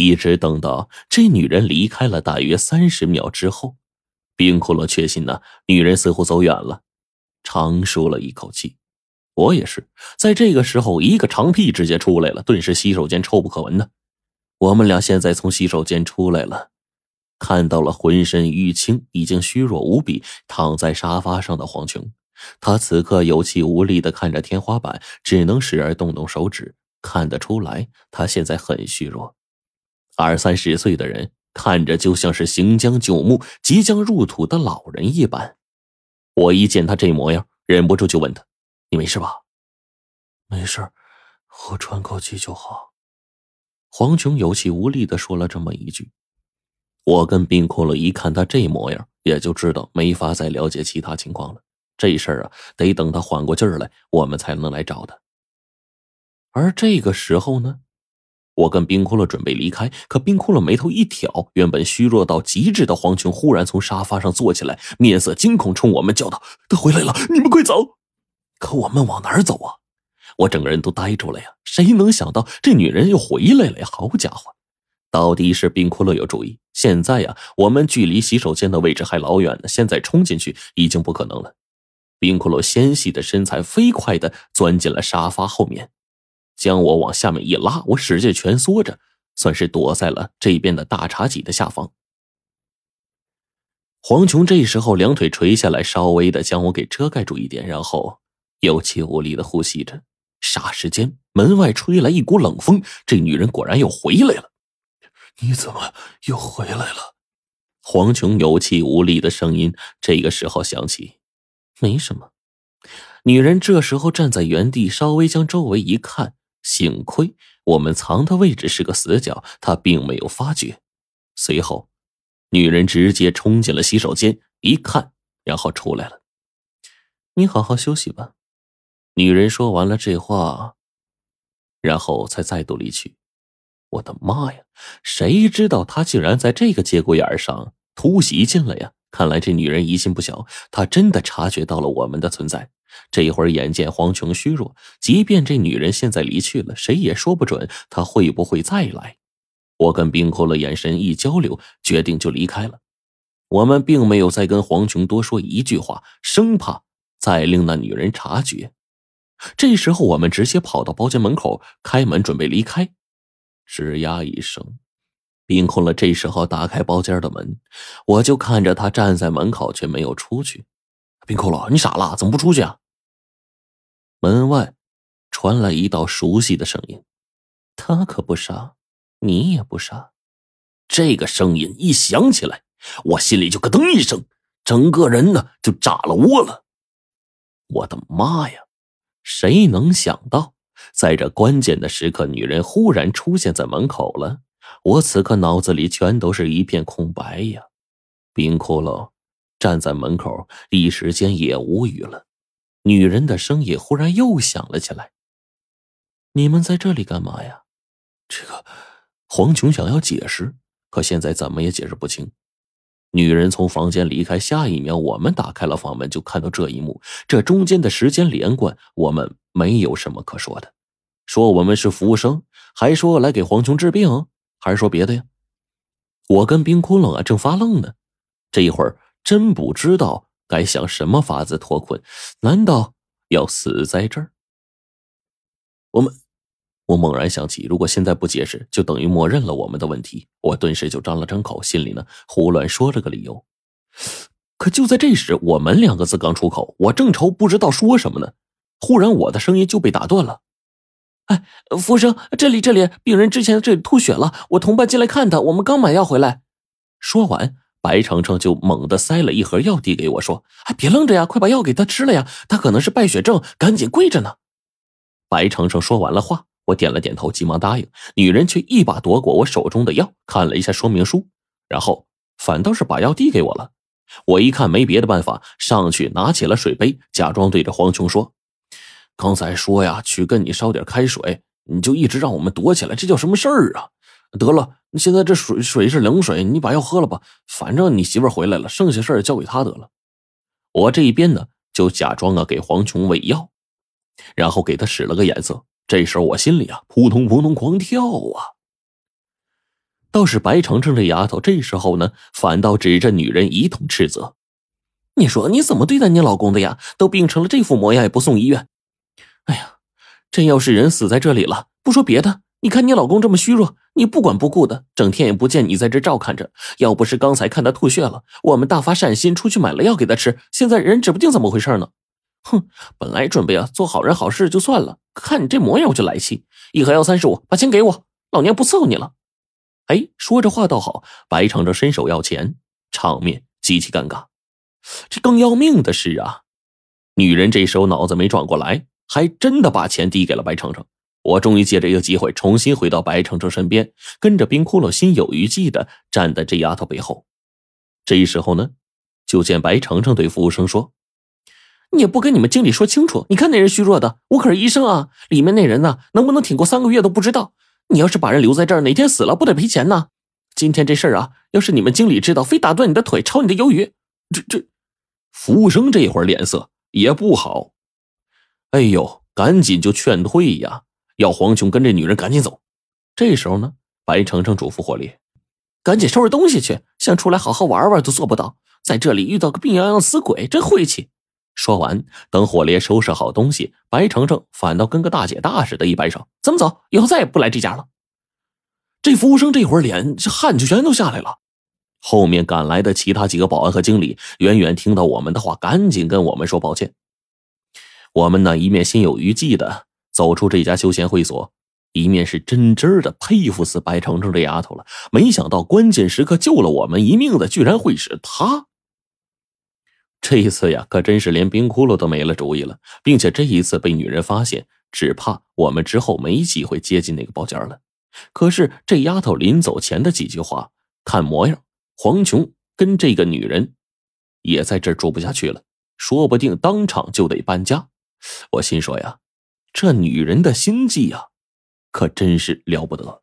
一直等到这女人离开了大约三十秒之后，冰库洛确信呢，女人似乎走远了，长舒了一口气。我也是，在这个时候，一个长屁直接出来了，顿时洗手间臭不可闻的。我们俩现在从洗手间出来了，看到了浑身淤青、已经虚弱无比躺在沙发上的黄琼。他此刻有气无力的看着天花板，只能时而动动手指。看得出来，他现在很虚弱。二三十岁的人看着就像是行将就木、即将入土的老人一般。我一见他这模样，忍不住就问他：“你没事吧？”“没事，我喘口气就好。”黄琼有气无力的说了这么一句。我跟冰骷髅一看他这模样，也就知道没法再了解其他情况了。这事儿啊，得等他缓过劲儿来，我们才能来找他。而这个时候呢，我跟冰骷髅准备离开，可冰骷髅眉头一挑，原本虚弱到极致的黄琼忽然从沙发上坐起来，面色惊恐，冲我们叫道：“他回来了，你们快走！”可我们往哪儿走啊？我整个人都呆住了呀！谁能想到这女人又回来了呀？好家伙，到底是冰骷髅有主意。现在呀，我们距离洗手间的位置还老远呢，现在冲进去已经不可能了。冰骷髅纤细的身材飞快的钻进了沙发后面，将我往下面一拉，我使劲蜷缩着，算是躲在了这边的大茶几的下方。黄琼这时候两腿垂下来，稍微的将我给遮盖住一点，然后有气无力的呼吸着。霎时间，门外吹来一股冷风，这女人果然又回来了。你怎么又回来了？黄琼有气无力的声音这个时候响起。没什么，女人这时候站在原地，稍微将周围一看，幸亏我们藏的位置是个死角，他并没有发觉。随后，女人直接冲进了洗手间，一看，然后出来了。你好好休息吧。女人说完了这话，然后才再度离去。我的妈呀！谁知道他竟然在这个节骨眼上突袭进来呀？看来这女人疑心不小，她真的察觉到了我们的存在。这一会儿眼见黄琼虚弱，即便这女人现在离去了，谁也说不准她会不会再来。我跟冰骷髅眼神一交流，决定就离开了。我们并没有再跟黄琼多说一句话，生怕再令那女人察觉。这时候，我们直接跑到包间门口，开门准备离开。吱呀一声。冰空了。这时候打开包间的门，我就看着他站在门口，却没有出去。冰空了，你傻了？怎么不出去啊？门外传来一道熟悉的声音：“他可不傻，你也不傻。”这个声音一响起来，我心里就咯噔一声，整个人呢就炸了窝了。我的妈呀！谁能想到，在这关键的时刻，女人忽然出现在门口了？我此刻脑子里全都是一片空白呀！冰骷髅站在门口，一时间也无语了。女人的声音忽然又响了起来：“你们在这里干嘛呀？”这个黄琼想要解释，可现在怎么也解释不清。女人从房间离开，下一秒我们打开了房门，就看到这一幕。这中间的时间连贯，我们没有什么可说的。说我们是服务生，还说来给黄琼治病。还是说别的呀？我跟冰窟窿啊正发愣呢，这一会儿真不知道该想什么法子脱困。难道要死在这儿？我们，我猛然想起，如果现在不解释，就等于默认了我们的问题。我顿时就张了张口，心里呢胡乱说了个理由。可就在这时，我们两个字刚出口，我正愁不知道说什么呢，忽然我的声音就被打断了。哎，服务生，这里这里，病人之前这里吐血了，我同伴进来看他，我们刚买药回来。说完，白程程就猛地塞了一盒药递给我，说：“哎，别愣着呀，快把药给他吃了呀，他可能是败血症，赶紧跪着呢。”白程程说完了话，我点了点头，急忙答应。女人却一把夺过我手中的药，看了一下说明书，然后反倒是把药递给我了。我一看没别的办法，上去拿起了水杯，假装对着黄琼说。刚才说呀，去跟你烧点开水，你就一直让我们躲起来，这叫什么事儿啊？得了，你现在这水水是冷水，你把药喝了吧。反正你媳妇回来了，剩下事儿交给她得了。我这一边呢，就假装啊给黄琼喂药，然后给她使了个眼色。这时候我心里啊扑通扑通狂跳啊。倒是白程程这丫头，这时候呢，反倒指着女人一通斥责：“你说你怎么对待你老公的呀？都病成了这副模样也不送医院！哎呀，真要是人死在这里了，不说别的，你看你老公这么虚弱，你不管不顾的，整天也不见你在这照看着。要不是刚才看他吐血了，我们大发善心出去买了药给他吃，现在人指不定怎么回事呢。哼，本来准备啊做好人好事就算了，看你这模样我就来气。一盒药三十五，把钱给我，老娘不伺候你了。”哎，说着话倒好，白程程伸手要钱，场面极其尴尬。这更要命的是啊，女人这时候脑子没转过来，还真的把钱递给了白程程。我终于借着一个机会，重新回到白程程身边，跟着冰窟窿心有余悸的站在这丫头背后。这时候呢，就见白程程对服务生说：“你也不跟你们经理说清楚，你看那人虚弱的，我可是医生啊，里面那人呢，能不能挺过三个月都不知道。”你要是把人留在这儿，哪天死了不得赔钱呢？今天这事儿啊，要是你们经理知道，非打断你的腿，炒你的鱿鱼。这这，服务生这会儿脸色也不好。哎呦，赶紧就劝退呀，要黄琼跟这女人赶紧走。这时候呢，白程程嘱咐火烈，赶紧收拾东西去，想出来好好玩玩都做不到，在这里遇到个病殃殃死鬼，真晦气。说完，等火烈收拾好东西，白程程反倒跟个大姐大似的，一摆手：“咱们走，以后再也不来这家了。”这服务生这会儿脸这汗就全都下来了。后面赶来的其他几个保安和经理，远远听到我们的话，赶紧跟我们说抱歉。我们呢，一面心有余悸的走出这家休闲会所，一面是真真的佩服死白程程这丫头了。没想到关键时刻救了我们一命的，居然会是她。这一次呀，可真是连冰窟窿都没了主意了，并且这一次被女人发现，只怕我们之后没机会接近那个包间了。可是这丫头临走前的几句话，看模样，黄琼跟这个女人也在这儿住不下去了，说不定当场就得搬家。我心说呀，这女人的心计呀，可真是了不得。